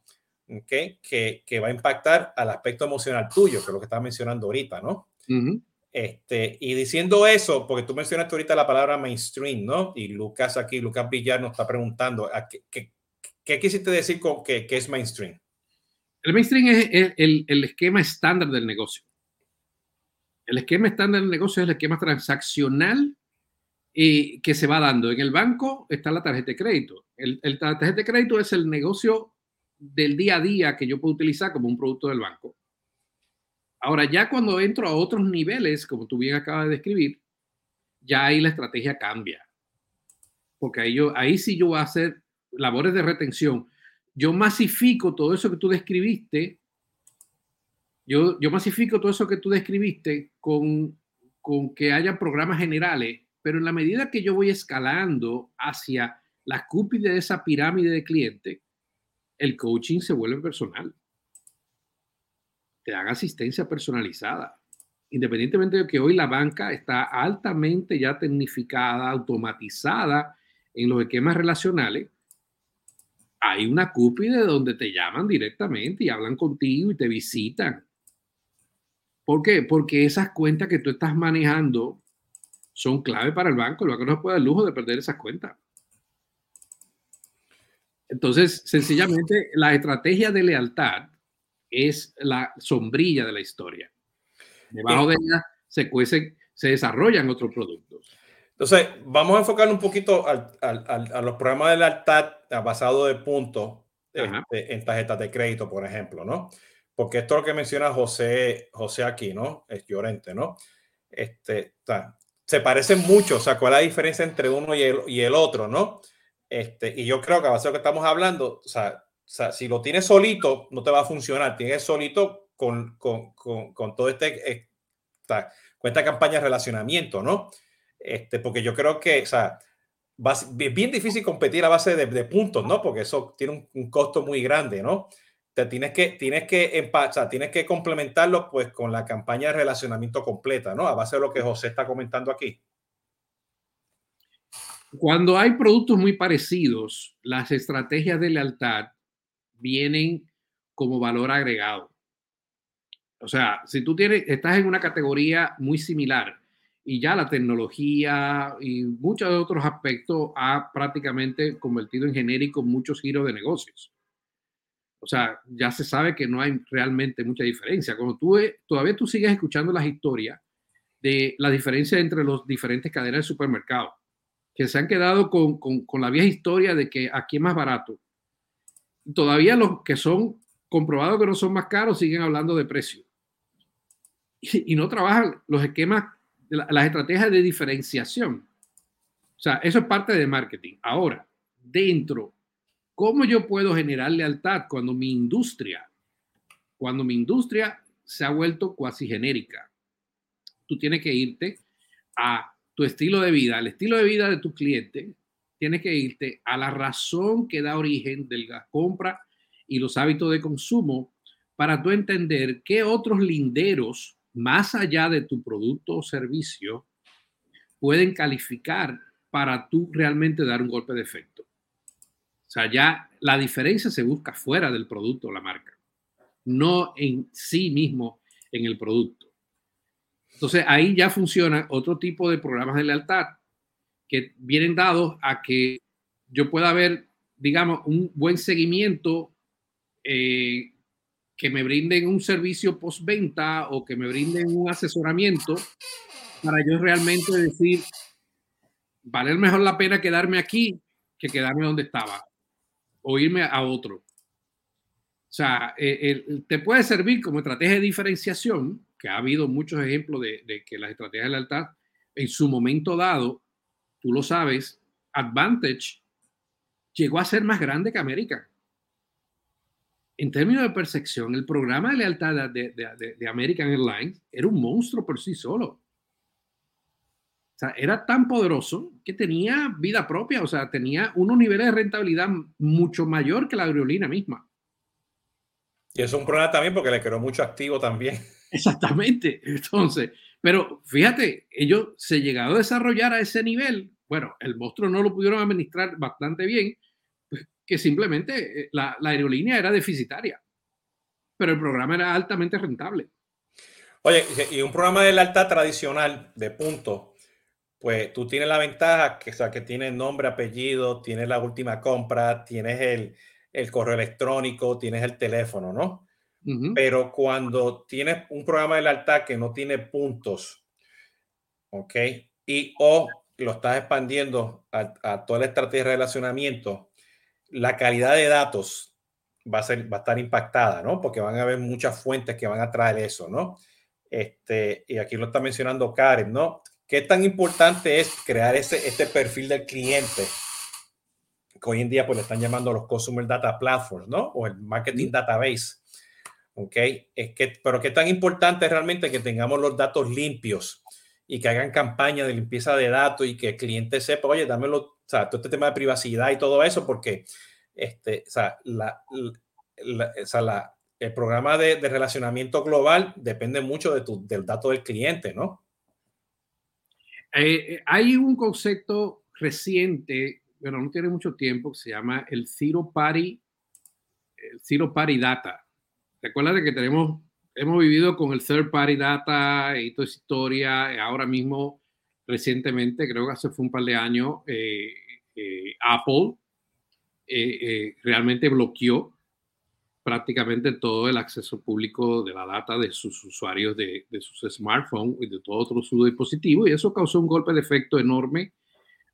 que, que, va a impactar al aspecto emocional tuyo, que es lo que estaba mencionando ahorita, ¿no? este, y diciendo eso, porque tú mencionaste ahorita la palabra mainstream, ¿no? Y Lucas aquí, Lucas Villar nos está preguntando, qué, qué, qué, quisiste decir con que, es mainstream? El mainstream es el, el, esquema estándar del negocio. El esquema estándar del negocio es el esquema transaccional y que se va dando. En el banco está la tarjeta de crédito. El, el, tarjeta de crédito es el negocio del día a día que yo puedo utilizar como un producto del banco. Ahora, ya cuando entro a otros niveles, como tú bien acabas de describir, ya ahí la estrategia cambia. Porque ahí, yo, ahí sí yo voy a hacer labores de retención. Yo masifico todo eso que tú describiste. Yo, yo masifico todo eso que tú describiste con, con que haya programas generales, pero en la medida que yo voy escalando hacia la cúpide de esa pirámide de clientes, el coaching se vuelve personal. Te dan asistencia personalizada. Independientemente de que hoy la banca está altamente ya tecnificada, automatizada en los esquemas relacionales, hay una cúpide donde te llaman directamente y hablan contigo y te visitan. ¿Por qué? Porque esas cuentas que tú estás manejando son clave para el banco. El banco no se puede dar el lujo de perder esas cuentas. Entonces, sencillamente, la estrategia de lealtad es la sombrilla de la historia. Debajo de ella se, cuecen, se desarrollan otros productos. Entonces, vamos a enfocar un poquito a los programas de lealtad basado de puntos este, en tarjetas de crédito, por ejemplo, ¿no? Porque esto es lo que menciona José, José aquí, ¿no? Es Llorente, ¿no? Este, se parecen mucho, o sea, ¿cuál es la diferencia entre uno y el, y el otro, ¿no? Este, y yo creo que a base de lo que estamos hablando, o sea, si lo tienes solito, no te va a funcionar. Tienes solito con, con, con, todo este, esta, con esta campaña de relacionamiento, ¿no? Este, porque yo creo que, o sea, bien difícil competir a base de, puntos, ¿no? Porque eso tiene un, costo muy grande, ¿no? Te tienes que, tienes que, tienes que complementarlo pues con la campaña de relacionamiento completa, ¿no? A base de lo que José está comentando aquí. Cuando hay productos muy parecidos, las estrategias de lealtad vienen como valor agregado. O sea, si tú tienes, estás en una categoría muy similar y ya la tecnología y muchos otros aspectos ha prácticamente convertido en genérico muchos giros de negocios. O sea, ya se sabe que no hay realmente mucha diferencia. Cuando tú todavía tú sigues escuchando las historias de la diferencia entre los diferentes cadenas de supermercados que se han quedado con, con, la vieja historia de que aquí es más barato. Todavía los que son comprobados que no son más caros siguen hablando de precio. Y, no trabajan los esquemas, las estrategias de diferenciación. O sea, eso es parte de marketing. Ahora, dentro, ¿cómo yo puedo generar lealtad cuando mi industria, cuando mi industria se ha vuelto cuasi genérica? Tú tienes que irte a tu estilo de vida, el estilo de vida de tu cliente, tienes que irte a la razón que da origen de la compra y los hábitos de consumo para tú entender qué otros linderos, más allá de tu producto o servicio, pueden calificar para tú realmente dar un golpe de efecto. O sea, ya la diferencia se busca fuera del producto o la marca, no en sí mismo en el producto. Entonces ahí ya funciona otro tipo de programas de lealtad que vienen dados a que yo pueda ver, digamos, un buen seguimiento, eh, que me brinden un servicio postventa o que me brinden un asesoramiento para yo realmente decir, vale mejor la pena quedarme aquí que quedarme donde estaba o irme a otro. O sea, eh, te puede servir como estrategia de diferenciación, que ha habido muchos ejemplos de, que las estrategias de lealtad, en su momento dado, tú lo sabes, Advantage llegó a ser más grande que América. En términos de percepción, el programa de lealtad de, de, American Airlines era un monstruo por sí solo. O sea, era tan poderoso que tenía vida propia, o sea, tenía unos niveles de rentabilidad mucho mayor que la aerolínea misma. Y es un problema también porque le creó mucho activo también. Exactamente. Entonces, pero fíjate, ellos se llegaron a desarrollar a ese nivel. Bueno, el monstruo no lo pudieron administrar bastante bien, que simplemente eh, la, aerolínea era deficitaria, pero el programa era altamente rentable. Oye, y un programa de lealtad tradicional de punto, pues tú tienes la ventaja que, o sea, que tienes nombre, apellido, tienes la última compra, tienes el, el correo electrónico, tienes el teléfono, ¿no? Pero cuando tienes un programa de lealtad que no tiene puntos, ¿ok? Y o lo estás expandiendo a, toda la estrategia de relacionamiento, la calidad de datos va a, ser, va a estar impactada, ¿no? Porque van a haber muchas fuentes que van a traer eso, ¿no? Este, y aquí lo está mencionando Karen, ¿no? ¿Qué tan importante es crear ese, este perfil del cliente? Que hoy en día pues le están llamando los Consumer Data Platforms, ¿no? O el Marketing Database ¿ok? Es que, pero qué tan importante es realmente que tengamos los datos limpios y que hagan campaña de limpieza de datos y que el cliente sepa, oye, dámelo, o sea, todo este tema de privacidad y todo eso, porque este, o sea, la, o sea, la, el programa de, de, relacionamiento global depende mucho de tu, del dato del cliente, ¿no? Eh, eh, hay un concepto reciente, pero no tiene mucho tiempo, que se llama el Zero Party, el Zero Party Data. Recuerda que tenemos, hemos vivido con el third party data y toda esa historia. Ahora mismo recientemente, creo que hace fue un par de años, Apple realmente bloqueó prácticamente todo el acceso público de la data de sus usuarios de, sus smartphones y de todo otro su dispositivo y eso causó un golpe de efecto enorme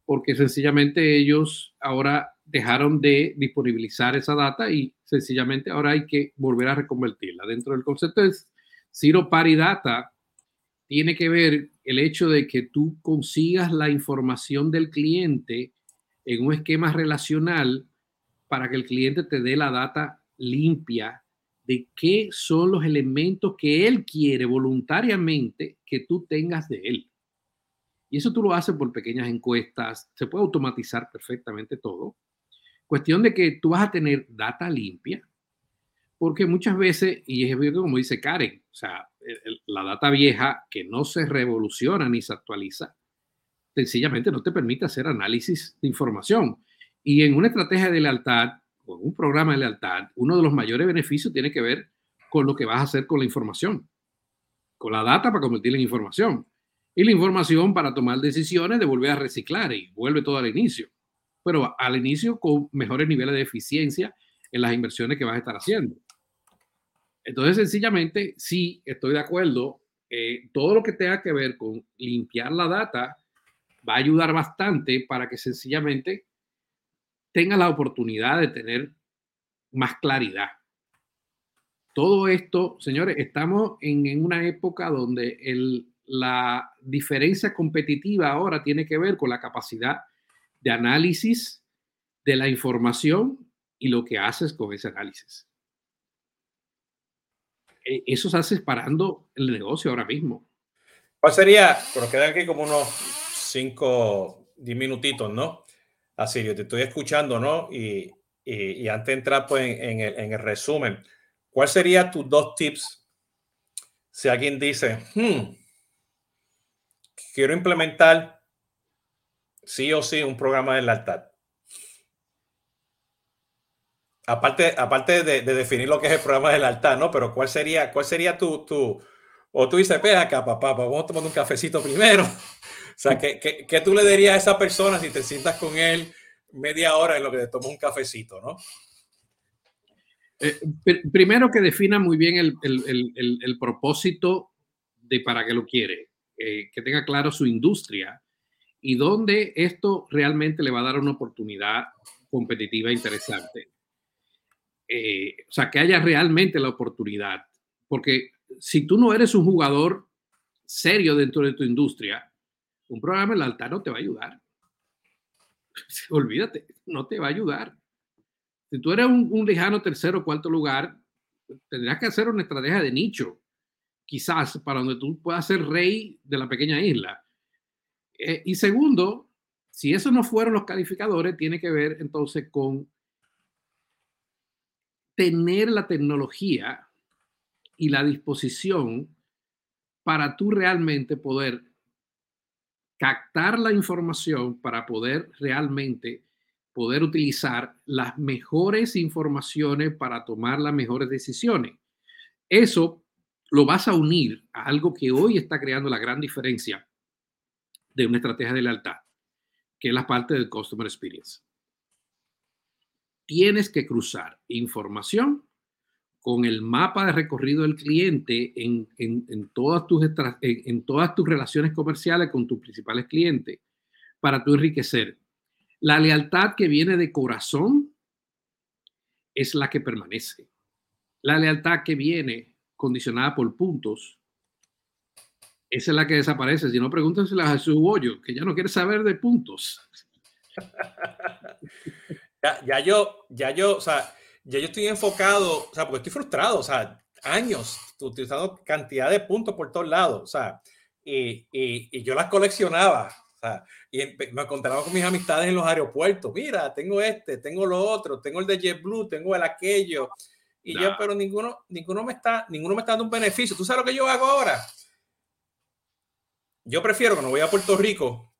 porque sencillamente ellos ahora dejaron de disponibilizar esa data y sencillamente ahora hay que volver a reconvertirla. Dentro del concepto de Zero Party Data tiene que ver el hecho de que tú consigas la información del cliente en un esquema relacional para que el cliente te dé la data limpia de qué son los elementos que él quiere voluntariamente que tú tengas de él. Y eso tú lo haces por pequeñas encuestas, se puede automatizar perfectamente todo. Cuestión de que tú vas a tener data limpia, porque muchas veces, y es como dice Karen, o sea, la data vieja que no se revoluciona ni se actualiza, sencillamente no te permite hacer análisis de información. Y en una estrategia de lealtad, con un programa de lealtad, uno de los mayores beneficios tiene que ver con lo que vas a hacer con la información, con la data para convertirla en información y la información para tomar decisiones de volver a reciclar y vuelve todo al inicio, pero al inicio con mejores niveles de eficiencia en las inversiones que vas a estar haciendo. Entonces, sencillamente, sí, estoy de acuerdo, eh, todo lo que tenga que ver con limpiar la data va a ayudar bastante para que sencillamente tenga la oportunidad de tener más claridad. Todo esto, señores, estamos en, una época donde la diferencia competitiva ahora tiene que ver con la capacidad de análisis de la información y lo que haces con ese análisis. E, eso se hace separando el negocio ahora mismo. ¿Cuál sería? Pero quedan aquí como unos 5, 10 minutitos, ¿no? Asirio, te estoy escuchando, ¿no? Y, antes de entrar pues, en, el, resumen, ¿cuál sería tus dos tips si alguien dice, hmm, quiero implementar sí o sí un programa de lealtad? Aparte, aparte de, definir lo que es el programa de lealtad, ¿no? Pero ¿cuál sería, cuál sería tu, tu o tú dices, ve acá, papá, vamos a tomar un cafecito primero o sea, ¿qué, qué, tú le dirías a esa persona si te sientas con él media hora en lo que te toma un cafecito, no? Eh, primero que defina muy bien el, el, el, el, propósito de para qué lo quiere, eh, que tenga claro su industria y dónde esto realmente le va a dar una oportunidad competitiva interesante. Eh, o sea, que haya realmente la oportunidad, porque si tú no eres un jugador serio dentro de tu industria, un programa en altar no te va a ayudar. Olvídate, no te va a ayudar. Si tú eres un, lejano tercero o cuarto lugar, tendrías que hacer una estrategia de nicho, quizás para donde tú puedas ser rey de la pequeña isla. Eh, y segundo, si esos no fueron los calificadores, tiene que ver entonces con tener la tecnología y la disposición para tú realmente poder captar la información para poder realmente poder utilizar las mejores informaciones para tomar las mejores decisiones. Eso lo vas a unir a algo que hoy está creando la gran diferencia de una estrategia de lealtad, que es la parte del Customer Experience. Tienes que cruzar información con el mapa de recorrido del cliente en, todas, tus, en, todas tus relaciones comerciales con tus principales clientes para tu enriquecer. La lealtad que viene de corazón es la que permanece. La lealtad que viene condicionada por puntos, esa es la que desaparece. Si no, pregúntensela a Jesús Bollo, que ya no quiere saber de puntos. ya, ya yo, ya yo, o sea, ya yo estoy enfocado, o sea, porque estoy frustrado, o sea, años utilizando cantidad de puntos por todos lados, o sea, y, y, yo las coleccionaba, o sea, y me encontraba con mis amistades en los aeropuertos, mira, tengo este, tengo lo otro, tengo el de JetBlue, tengo el aquello, y yo, pero ninguno, ninguno me está, ninguno me está dando un beneficio. ¿Tú sabes lo que yo hago ahora? Yo prefiero que no voy a Puerto Rico,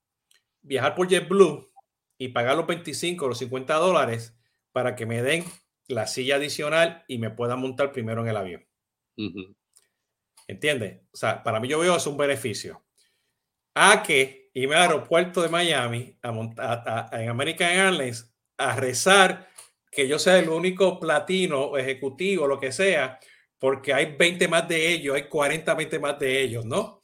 viajar por JetBlue y pagar los 25 o los 50 dólares para que me den la silla adicional y me pueda montar primero en el avión. ¿Entiendes? O sea, para mí yo veo es un beneficio. A que, irme al aeropuerto de Miami, a montar, en American Airlines, a rezar que yo sea el único platino, ejecutivo, lo que sea, porque hay 20 más de ellos, hay 40, 20 más de ellos, ¿no?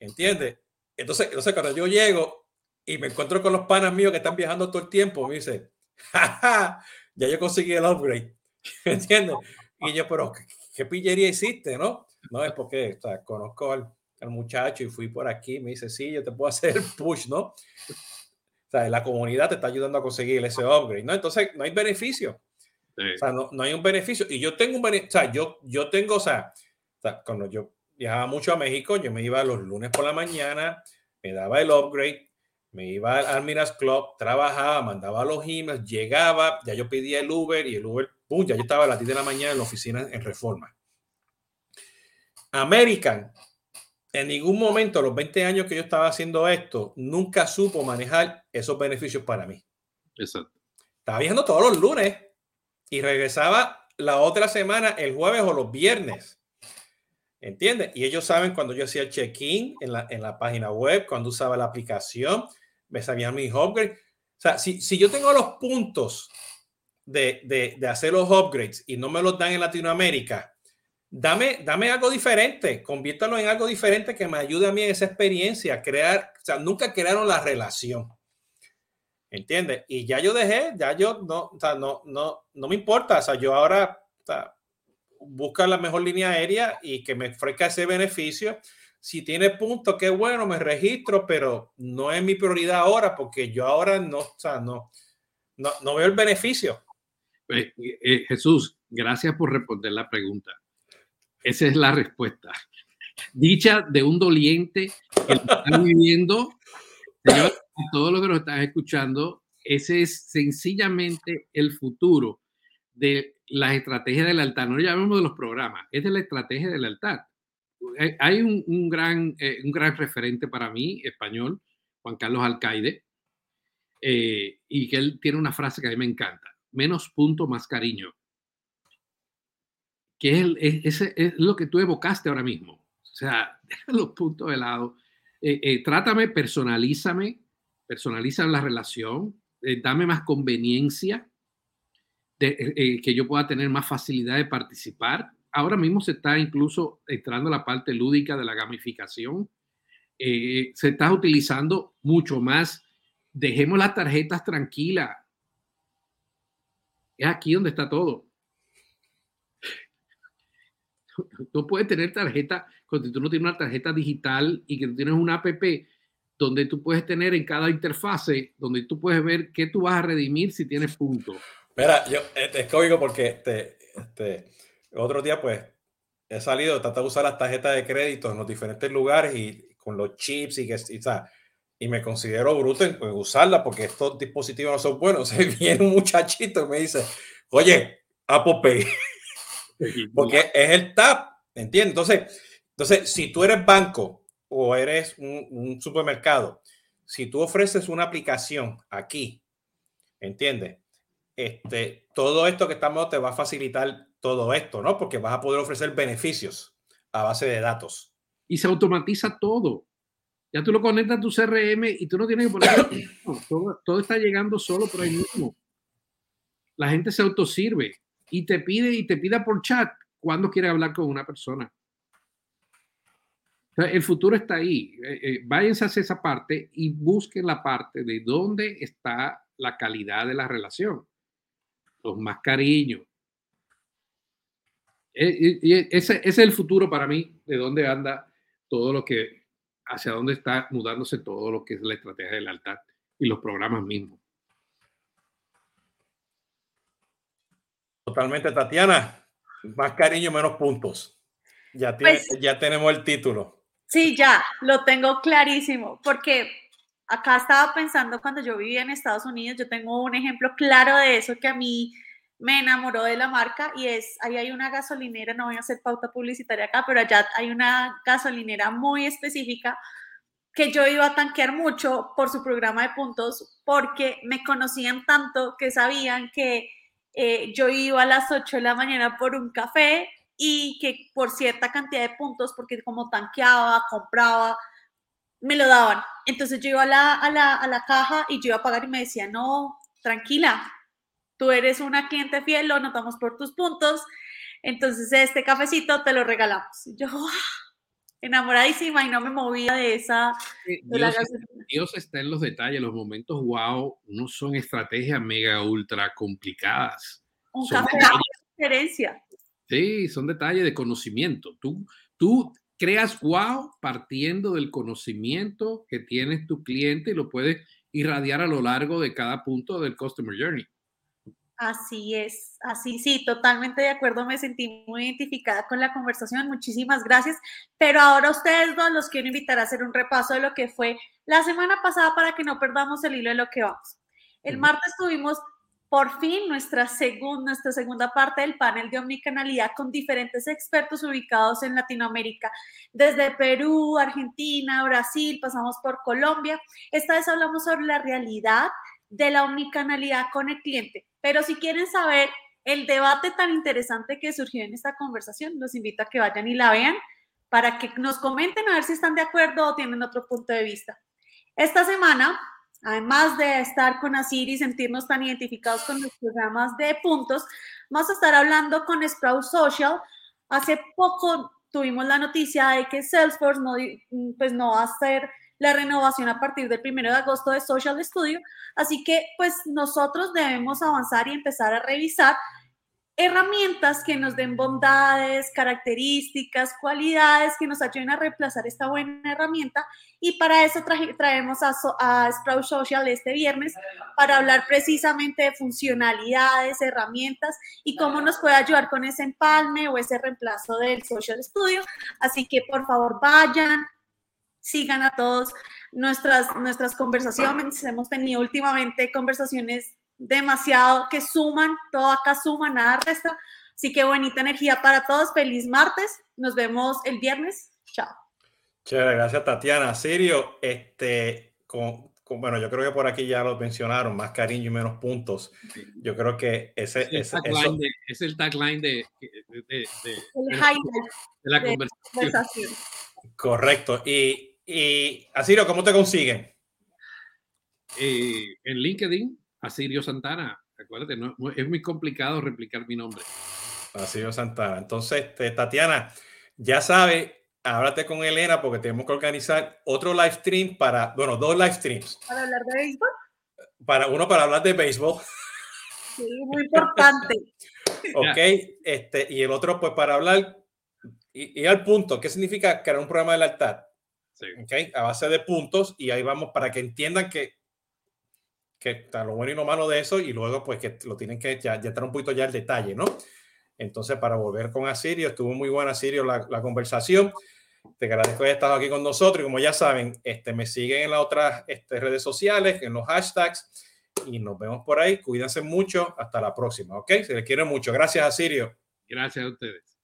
¿Entiendes? Entonces, entonces cuando yo llego y me encuentro con los panas míos que están viajando todo el tiempo, me dice, jaja, ya yo conseguí el upgrade. ¿Entiendes? Y yo, pero ¿qué, pillería hiciste, no? No es porque o sea, conozco al, al, muchacho y fui por aquí, me dice, sí, yo te puedo hacer el push, ¿no? O sea, la comunidad te está ayudando a conseguir ese upgrade, ¿no? Entonces, no hay beneficio. O sea, no, no, hay un beneficio. Y yo tengo un beneficio, o sea, yo, yo tengo, o sea, o sea, cuando yo viajaba mucho a México, yo me iba los lunes por la mañana, me daba el upgrade, me iba al Minas Club, trabajaba, mandaba los emails, llegaba, ya yo pedía el Uber y el Uber, pum, ya yo estaba a las 10 de la mañana en la oficina en Reforma. American, en ningún momento, los 20 años que yo estaba haciendo esto, nunca supo manejar esos beneficios para mí. Exacto. Estaba viajando todos los lunes y regresaba la otra semana, el jueves o los viernes. ¿Entiendes? Y ellos saben cuando yo hacía el check-in en la, en la página web, cuando usaba la aplicación, me sabían mis upgrades. O sea, si, si yo tengo los puntos de, de, de, hacer los upgrades y no me los dan en Latinoamérica, dame, dame algo diferente, conviértalo en algo diferente que me ayude a mí en esa experiencia, crear, o sea, nunca crearon la relación. ¿Entiendes? Y ya yo dejé, ya yo no, o sea, no, no, no me importa, o sea, yo ahora o sea, busca la mejor línea aérea y que me ofrezca ese beneficio. Si tiene punto, qué bueno, me registro, pero no es mi prioridad ahora porque yo ahora no, o sea, no, no, no veo el beneficio. Eh, eh, Jesús, gracias por responder la pregunta. Esa es la respuesta. Dicha de un doliente que está viviendo, señor, todo lo que nos estás escuchando, ese es sencillamente el futuro de las estrategias del altar. No llamemos de los programas, es de la estrategia del altar. Hay un, un gran, eh, un gran referente para mí, español, Juan Carlos Alcaide, eh, y que él tiene una frase que a mí me encanta, menos punto, más cariño. Que es, es, lo que tú evocaste ahora mismo. O sea, deja los puntos de lado. Eh, eh trátame, personalízame, personaliza la relación, eh, dame más conveniencia, eh, eh, que yo pueda tener más facilidad de participar. Ahora mismo se está incluso entrando la parte lúdica de la gamificación. Eh, se está utilizando mucho más. Dejemos las tarjetas tranquilas. Es aquí donde está todo. Tú puedes tener tarjeta, cuando tú no tienes una tarjeta digital y que tienes una app donde tú puedes tener en cada interfase, donde tú puedes ver qué tú vas a redimir si tienes puntos. Mira, yo este, es cómico porque este, este, otro día pues he salido, tratar de usar las tarjetas de crédito en los diferentes lugares y con los chips y que y, y me considero bruto en, en usarla porque estos dispositivos no son buenos. Se viene un muchachito y me dice, oye, Apple Pay, porque es el tap, ¿entiendes? Entonces, entonces, si tú eres banco o eres un, un supermercado, si tú ofreces una aplicación aquí, ¿entiendes? este, todo esto que estamos te va a facilitar todo esto, ¿no? Porque vas a poder ofrecer beneficios a base de datos. Y se automatiza todo. Ya tú lo conectas a tu CRM y tú no tienes que poner... todo, todo está llegando solo por ahí mismo. La gente se autosirve y te pide y te pida por chat cuando quiere hablar con una persona. El futuro está ahí. Eh, eh, váyanse hacia esa parte y busquen la parte de dónde está la calidad de la relación más cariño. E, y ese, es el futuro para mí, de dónde anda todo lo que, hacia dónde está mudándose todo lo que es la estrategia del altar y los programas mismos. Totalmente, Tatiana. Más cariño, menos puntos. Ya, tiene, pues, ya tenemos el título. Sí, ya, lo tengo clarísimo, porque acá estaba pensando cuando yo vivía en Estados Unidos, yo tengo un ejemplo claro de eso que a mí me enamoró de la marca y es, ahí hay una gasolinera, no voy a hacer pauta publicitaria acá, pero allá hay una gasolinera muy específica que yo iba a tanquear mucho por su programa de puntos porque me conocían tanto que sabían que eh, yo iba a las 8 de la mañana por un café y que por cierta cantidad de puntos, porque como tanqueaba, compraba, me lo daban. Entonces yo iba a la, a la, a la caja y yo iba a pagar y me decía, no, tranquila, tú eres una cliente fiel, lo notamos por tus puntos, entonces este cafecito te lo regalamos. Y yo, enamoradísima y no me movía de esa... Dios, está en los detalles, los momentos wow no son estrategias mega ultra complicadas. Un café de diferencia. Sí, son detalles de conocimiento. Tú, tú creas wow partiendo del conocimiento que tienes tu cliente y lo puedes irradiar a lo largo de cada punto del Customer Journey. Así es, así sí, totalmente de acuerdo, me sentí muy identificada con la conversación, muchísimas gracias, pero ahora ustedes dos los quiero invitar a hacer un repaso de lo que fue la semana pasada para que no perdamos el hilo de lo que vamos. El martes tuvimos por fin nuestra, segunda, nuestra segunda parte del panel de omnicanalidad con diferentes expertos ubicados en Latinoamérica, desde Perú, Argentina, Brasil, pasamos por Colombia. Esta vez hablamos sobre la realidad de la omnicanalidad con el cliente. Pero si quieren saber el debate tan interesante que surgió en esta conversación, los invito a que vayan y la vean para que nos comenten a ver si están de acuerdo o tienen otro punto de vista. Esta semana además de estar con Asir y sentirnos tan identificados con los programas de puntos, vamos a estar hablando con Sprout Social. Hace poco tuvimos la noticia de que Salesforce no, pues no va a hacer la renovación a partir del 1 de agosto de Social Studio, así que pues nosotros debemos avanzar y empezar a revisar herramientas que nos den bondades, características, cualidades que nos ayuden a reemplazar esta buena herramienta. Y para eso traemos a, a, Sprout Social este viernes para hablar precisamente de funcionalidades, herramientas y cómo nos puede ayudar con ese empalme o ese reemplazo del Social Studio. Así que por favor vayan, sigan a todos nuestras, nuestras conversaciones. Hemos tenido últimamente conversaciones demasiado que suman, todo acá suma, nada resta. Así que bonita energía para todos. Feliz martes. Nos vemos el viernes. Chao. Chévere, gracias Tatiana. Sirio, este, con, bueno, yo creo que por aquí ya lo mencionaron, más cariño y menos puntos. Yo creo que ese, es, el de, es el tagline de, de, la conversación. Correcto. Y, y Asirio, ¿cómo te consiguen? Eh, en LinkedIn, Asirio Santana. Acuérdate, no, es muy complicado replicar mi nombre. Asirio Santana. Entonces, este, Tatiana, ya sabe, háblate con Elena porque tenemos que organizar otro live stream para, bueno, dos live streams. ¿Para hablar de béisbol? Para, uno para hablar de béisbol. Sí, muy importante. ok, este, y el otro pues para hablar y, y, al punto, ¿qué significa crear un programa de lealtad? Sí. Okay, a base de puntos y ahí vamos para que entiendan que que está lo bueno y lo malo de eso y luego pues que lo tienen que ya, ya un poquito ya el detalle, ¿no? Entonces, para volver con Asirio, estuvo muy buena Asirio la, la conversación. Te agradezco que estado aquí con nosotros y como ya saben, este, me siguen en las otras este, redes sociales, en los hashtags y nos vemos por ahí. Cuídense mucho. Hasta la próxima, ¿ok? Se les quiere mucho. Gracias, Asirio. Gracias a ustedes.